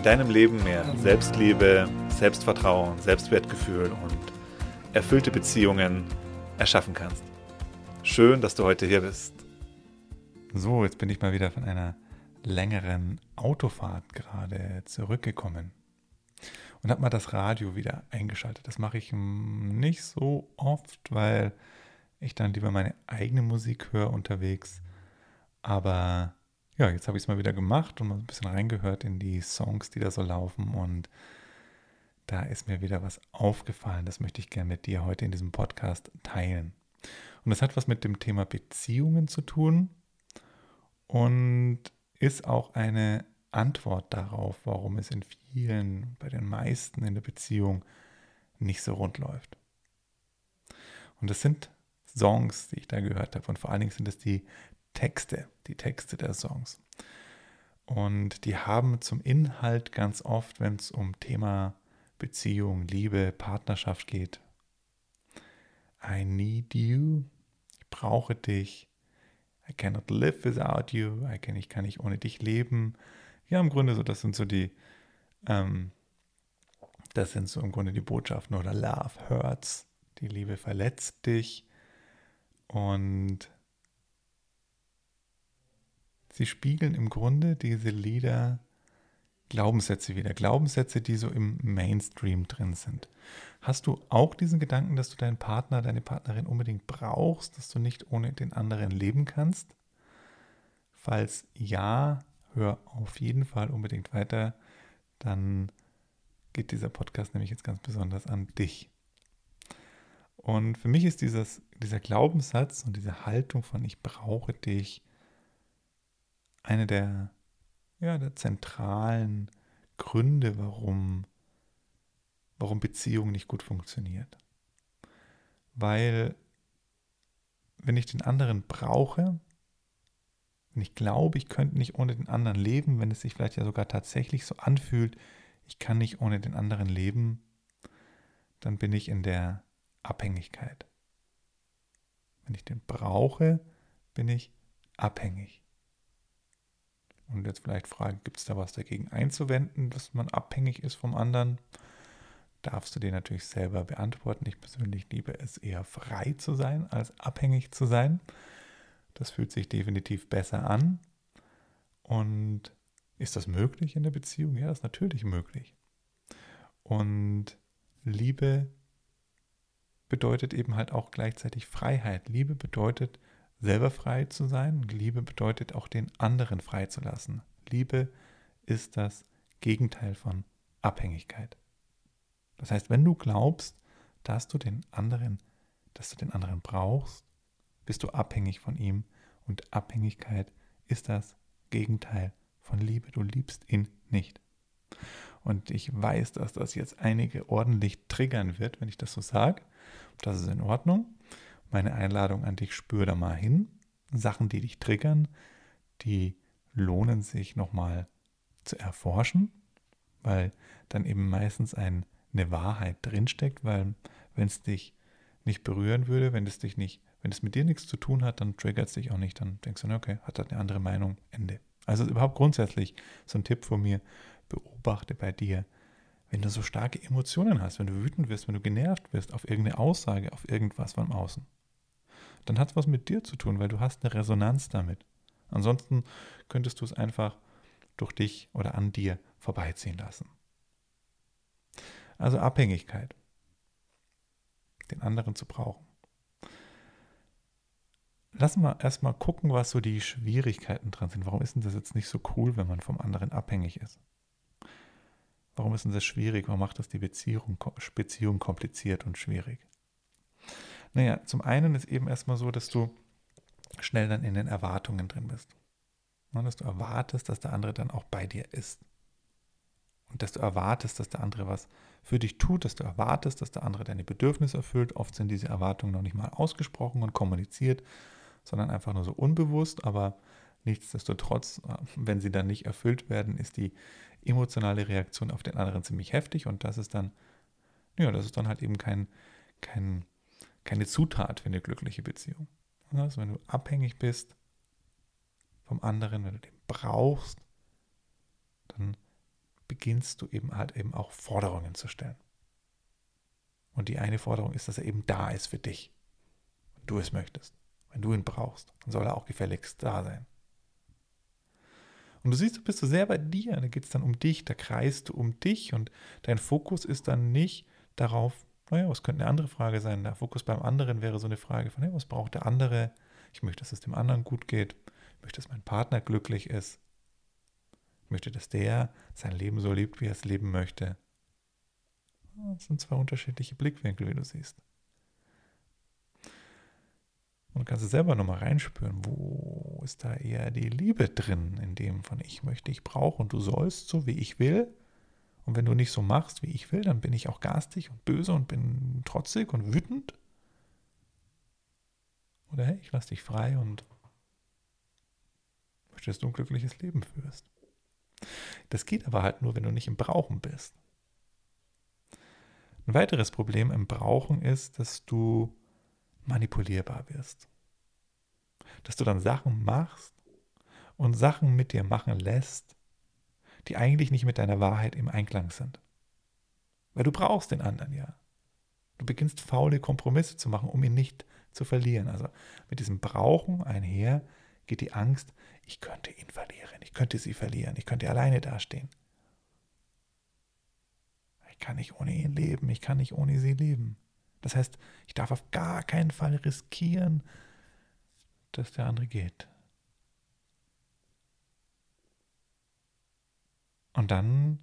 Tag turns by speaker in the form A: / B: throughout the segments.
A: in deinem Leben mehr Selbstliebe, Selbstvertrauen, Selbstwertgefühl und erfüllte Beziehungen erschaffen kannst. Schön, dass du heute hier bist. So, jetzt bin ich mal wieder von einer längeren Autofahrt gerade zurückgekommen und habe mal das Radio wieder eingeschaltet. Das mache ich nicht so oft, weil ich dann lieber meine eigene Musik höre unterwegs. Aber ja, jetzt habe ich es mal wieder gemacht und mal ein bisschen reingehört in die Songs, die da so laufen. Und da ist mir wieder was aufgefallen. Das möchte ich gerne mit dir heute in diesem Podcast teilen. Und das hat was mit dem Thema Beziehungen zu tun und ist auch eine Antwort darauf, warum es in vielen, bei den meisten in der Beziehung nicht so rund läuft. Und das sind Songs, die ich da gehört habe. Und vor allen Dingen sind es die Texte, die Texte der Songs. Und die haben zum Inhalt ganz oft, wenn es um Thema Beziehung, Liebe, Partnerschaft geht. I need you. Ich brauche dich. I cannot live without you. I can, ich kann nicht ohne dich leben. Ja, im Grunde so, das sind so die, ähm, das sind so im Grunde die Botschaften oder Love hurts. Die Liebe verletzt dich. Und sie spiegeln im Grunde diese Lieder Glaubenssätze wieder. Glaubenssätze, die so im Mainstream drin sind. Hast du auch diesen Gedanken, dass du deinen Partner, deine Partnerin unbedingt brauchst, dass du nicht ohne den anderen leben kannst? Falls ja, hör auf jeden Fall unbedingt weiter. Dann geht dieser Podcast nämlich jetzt ganz besonders an dich. Und für mich ist dieses, dieser Glaubenssatz und diese Haltung von ich brauche dich eine der, ja, der zentralen Gründe, warum, warum Beziehung nicht gut funktioniert. Weil wenn ich den anderen brauche, wenn ich glaube, ich könnte nicht ohne den anderen leben, wenn es sich vielleicht ja sogar tatsächlich so anfühlt, ich kann nicht ohne den anderen leben, dann bin ich in der Abhängigkeit. Wenn ich den brauche, bin ich abhängig und jetzt vielleicht fragen, gibt es da was dagegen einzuwenden, dass man abhängig ist vom anderen? Darfst du dir natürlich selber beantworten. Ich persönlich liebe es eher frei zu sein, als abhängig zu sein. Das fühlt sich definitiv besser an. Und ist das möglich in der Beziehung? Ja, das ist natürlich möglich. Und Liebe bedeutet eben halt auch gleichzeitig Freiheit. Liebe bedeutet selber frei zu sein. Liebe bedeutet auch den anderen frei zu lassen. Liebe ist das Gegenteil von Abhängigkeit. Das heißt, wenn du glaubst, dass du den anderen, dass du den anderen brauchst, bist du abhängig von ihm und Abhängigkeit ist das Gegenteil von Liebe. Du liebst ihn nicht. Und ich weiß, dass das jetzt einige ordentlich triggern wird, wenn ich das so sage. Das ist in Ordnung meine Einladung an dich, spür da mal hin. Sachen, die dich triggern, die lohnen sich nochmal zu erforschen, weil dann eben meistens ein, eine Wahrheit drinsteckt, weil wenn es dich nicht berühren würde, wenn es dich nicht, wenn es mit dir nichts zu tun hat, dann triggert es dich auch nicht, dann denkst du, okay, hat er eine andere Meinung, Ende. Also überhaupt grundsätzlich so ein Tipp von mir, beobachte bei dir, wenn du so starke Emotionen hast, wenn du wütend wirst, wenn du genervt wirst auf irgendeine Aussage, auf irgendwas von außen dann hat es was mit dir zu tun, weil du hast eine Resonanz damit. Ansonsten könntest du es einfach durch dich oder an dir vorbeiziehen lassen. Also Abhängigkeit. Den anderen zu brauchen. Lassen wir erstmal gucken, was so die Schwierigkeiten dran sind. Warum ist denn das jetzt nicht so cool, wenn man vom anderen abhängig ist? Warum ist denn das schwierig? Warum macht das die Beziehung, Beziehung kompliziert und schwierig? Naja, zum einen ist eben erstmal so, dass du schnell dann in den Erwartungen drin bist. dass du erwartest, dass der andere dann auch bei dir ist. und dass du erwartest, dass der andere was für dich tut, dass du erwartest, dass der andere deine Bedürfnisse erfüllt. Oft sind diese Erwartungen noch nicht mal ausgesprochen und kommuniziert, sondern einfach nur so unbewusst, aber nichtsdestotrotz, äh, wenn sie dann nicht erfüllt werden, ist die emotionale Reaktion auf den anderen ziemlich heftig und das ist dann, ja, das ist dann halt eben kein, kein, keine Zutat für eine glückliche Beziehung. Also wenn du abhängig bist vom anderen, wenn du den brauchst, dann beginnst du eben halt eben auch Forderungen zu stellen. Und die eine Forderung ist, dass er eben da ist für dich, wenn du es möchtest. Wenn du ihn brauchst, dann soll er auch gefälligst da sein. Und du siehst, du bist so sehr bei dir, da geht es dann um dich, da kreist du um dich und dein Fokus ist dann nicht darauf, naja, was könnte eine andere Frage sein? Der Fokus beim anderen wäre so eine Frage von, hey, was braucht der andere? Ich möchte, dass es dem anderen gut geht. Ich möchte, dass mein Partner glücklich ist. Ich möchte, dass der sein Leben so lebt, wie er es leben möchte. Das sind zwei unterschiedliche Blickwinkel, wie du siehst. Und du kannst es selber nochmal reinspüren, wo ist da eher die Liebe drin, in dem von ich möchte, ich brauche und du sollst so, wie ich will. Und wenn du nicht so machst, wie ich will, dann bin ich auch garstig und böse und bin trotzig und wütend. Oder hey, ich lasse dich frei und möchte, dass du ein glückliches Leben führst. Das geht aber halt nur, wenn du nicht im Brauchen bist. Ein weiteres Problem im Brauchen ist, dass du manipulierbar wirst. Dass du dann Sachen machst und Sachen mit dir machen lässt, die eigentlich nicht mit deiner Wahrheit im Einklang sind. Weil du brauchst den anderen ja. Du beginnst faule Kompromisse zu machen, um ihn nicht zu verlieren. Also mit diesem Brauchen einher geht die Angst, ich könnte ihn verlieren, ich könnte sie verlieren, ich könnte alleine dastehen. Ich kann nicht ohne ihn leben, ich kann nicht ohne sie leben. Das heißt, ich darf auf gar keinen Fall riskieren, dass der andere geht. Und dann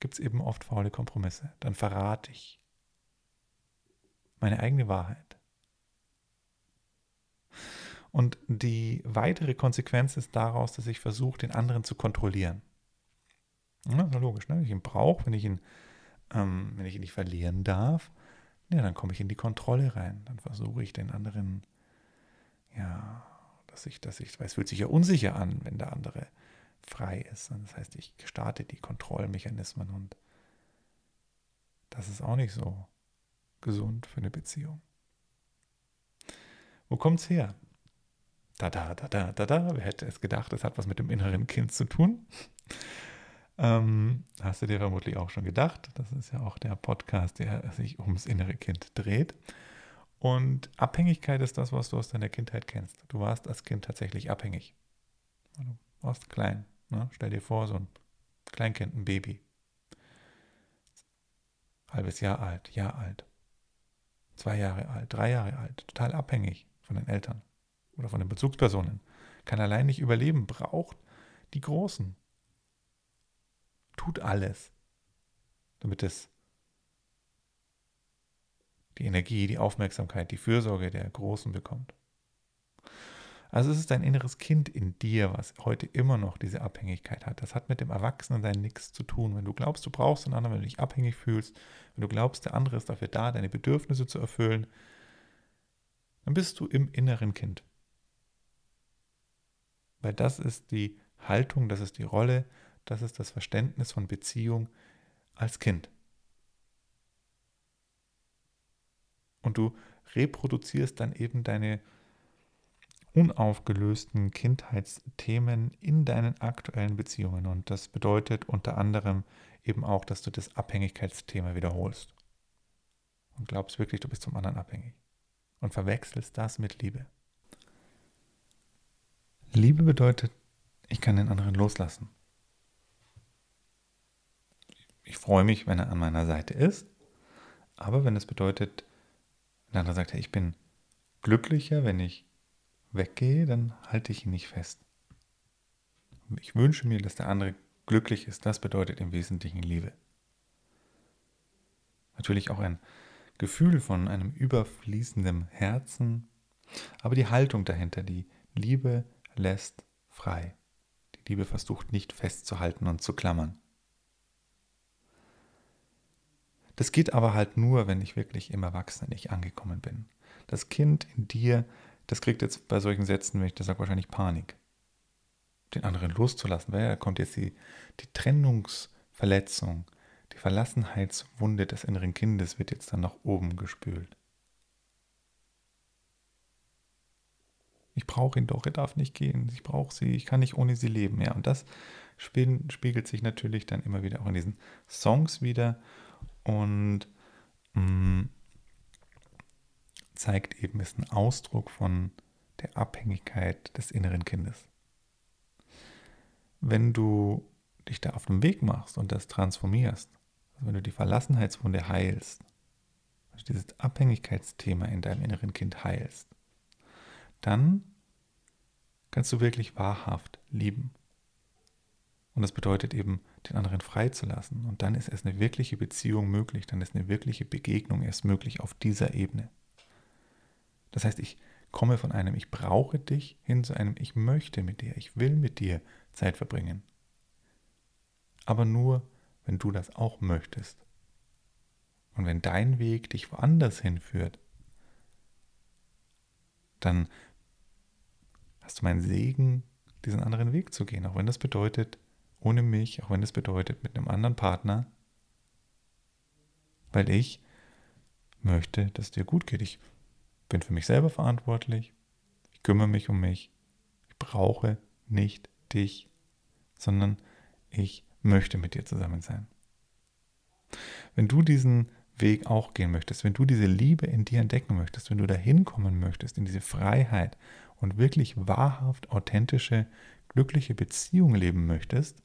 A: gibt es eben oft faule Kompromisse. Dann verrate ich meine eigene Wahrheit. Und die weitere Konsequenz ist daraus, dass ich versuche, den anderen zu kontrollieren. Ja, logisch, ne? wenn ich ihn brauche, wenn ich ihn, ähm, wenn ich ihn nicht verlieren darf, ja, dann komme ich in die Kontrolle rein. Dann versuche ich den anderen, ja, dass ich, dass ich, weil es fühlt sich ja unsicher an, wenn der andere frei ist. Und das heißt, ich starte die Kontrollmechanismen und das ist auch nicht so gesund für eine Beziehung. Wo kommt es her? Da, da, da, da, da, da. Wer hätte es gedacht, es hat was mit dem inneren Kind zu tun? Ähm, hast du dir vermutlich auch schon gedacht. Das ist ja auch der Podcast, der sich ums innere Kind dreht. Und Abhängigkeit ist das, was du aus deiner Kindheit kennst. Du warst als Kind tatsächlich abhängig. Du warst klein. Ne? Stell dir vor, so ein Kleinkind, ein Baby. Halbes Jahr alt, Jahr alt. Zwei Jahre alt, drei Jahre alt. Total abhängig von den Eltern oder von den Bezugspersonen. Kann allein nicht überleben, braucht die Großen tut alles, damit es die Energie, die Aufmerksamkeit, die Fürsorge der Großen bekommt. Also es ist ein inneres Kind in dir, was heute immer noch diese Abhängigkeit hat. Das hat mit dem Erwachsenensein nichts zu tun. Wenn du glaubst, du brauchst einen anderen, wenn du dich abhängig fühlst, wenn du glaubst, der andere ist dafür da, deine Bedürfnisse zu erfüllen, dann bist du im inneren Kind. Weil das ist die Haltung, das ist die Rolle, das ist das Verständnis von Beziehung als Kind. Und du reproduzierst dann eben deine unaufgelösten Kindheitsthemen in deinen aktuellen Beziehungen. Und das bedeutet unter anderem eben auch, dass du das Abhängigkeitsthema wiederholst. Und glaubst wirklich, du bist zum anderen abhängig. Und verwechselst das mit Liebe. Liebe bedeutet, ich kann den anderen loslassen ich freue mich, wenn er an meiner Seite ist. Aber wenn es bedeutet, wenn der andere sagt, hey, ich bin glücklicher, wenn ich weggehe, dann halte ich ihn nicht fest. Ich wünsche mir, dass der andere glücklich ist. Das bedeutet im Wesentlichen Liebe. Natürlich auch ein Gefühl von einem überfließenden Herzen, aber die Haltung dahinter, die Liebe lässt frei. Die Liebe versucht nicht festzuhalten und zu klammern. Das geht aber halt nur, wenn ich wirklich im Erwachsenen nicht angekommen bin. Das Kind in dir, das kriegt jetzt bei solchen Sätzen, wenn ich das sage, wahrscheinlich Panik. Den anderen loszulassen, weil da kommt jetzt die, die Trennungsverletzung, die Verlassenheitswunde des inneren Kindes wird jetzt dann nach oben gespült. Ich brauche ihn doch, er darf nicht gehen. Ich brauche sie, ich kann nicht ohne sie leben. Ja, und das spiegelt sich natürlich dann immer wieder auch in diesen Songs wieder und mh, mm, zeigt eben, ist ein Ausdruck von der Abhängigkeit des inneren Kindes. Wenn du dich da auf den Weg machst und das transformierst, also wenn du die Verlassenheitswunde heilst, also dieses Abhängigkeitsthema in deinem inneren Kind heilst, dann kannst du wirklich wahrhaft lieben. Und das bedeutet eben, den anderen freizulassen. Und dann ist erst eine wirkliche Beziehung möglich, dann ist eine wirkliche Begegnung erst möglich auf dieser Ebene. Das heißt, ich komme von einem Ich brauche dich hin zu einem Ich möchte mit dir, ich will mit dir Zeit verbringen. Aber nur, wenn du das auch möchtest. Und wenn dein Weg dich woanders hinführt, dann hast du meinen Segen, diesen anderen Weg zu gehen, auch wenn das bedeutet, ohne mich, auch wenn das bedeutet, mit einem anderen Partner, weil ich möchte, dass es dir gut geht. Ich bin für mich selber verantwortlich, ich kümmere mich um mich, ich brauche nicht dich, sondern ich möchte mit dir zusammen sein. Wenn du diesen Weg auch gehen möchtest, wenn du diese Liebe in dir entdecken möchtest, wenn du dahin kommen möchtest, in diese Freiheit und wirklich wahrhaft authentische, glückliche Beziehung leben möchtest,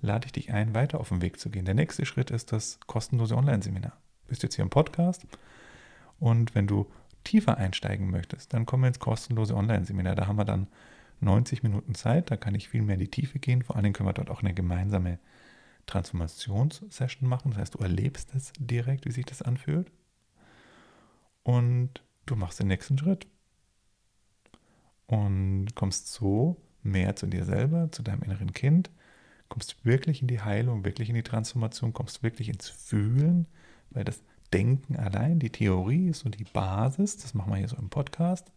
A: lade ich dich ein, weiter auf den Weg zu gehen. Der nächste Schritt ist das kostenlose Online-Seminar. Du bist jetzt hier im Podcast und wenn du tiefer einsteigen möchtest, dann kommen wir ins kostenlose Online-Seminar. Da haben wir dann 90 Minuten Zeit, da kann ich viel mehr in die Tiefe gehen. Vor allen Dingen können wir dort auch eine gemeinsame Transformationssession machen. Das heißt, du erlebst es direkt, wie sich das anfühlt. Und du machst den nächsten Schritt. Und kommst so mehr zu dir selber, zu deinem inneren Kind, kommst wirklich in die Heilung, wirklich in die Transformation, kommst wirklich ins Fühlen, weil das Denken allein, die Theorie ist so die Basis, das machen wir hier so im Podcast,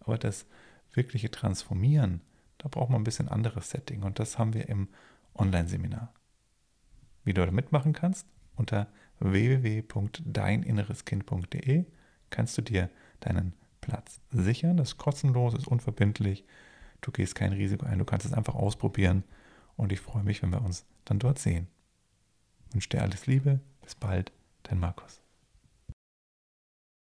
A: aber das wirkliche Transformieren, da braucht man ein bisschen anderes Setting und das haben wir im Online-Seminar. Wie du da mitmachen kannst, unter www.deininnereskind.de kannst du dir deinen Platz sichern. Das ist kostenlos, ist unverbindlich. Du gehst kein Risiko ein, du kannst es einfach ausprobieren und ich freue mich, wenn wir uns dann dort sehen. Ich wünsche dir alles Liebe, bis bald, dein Markus.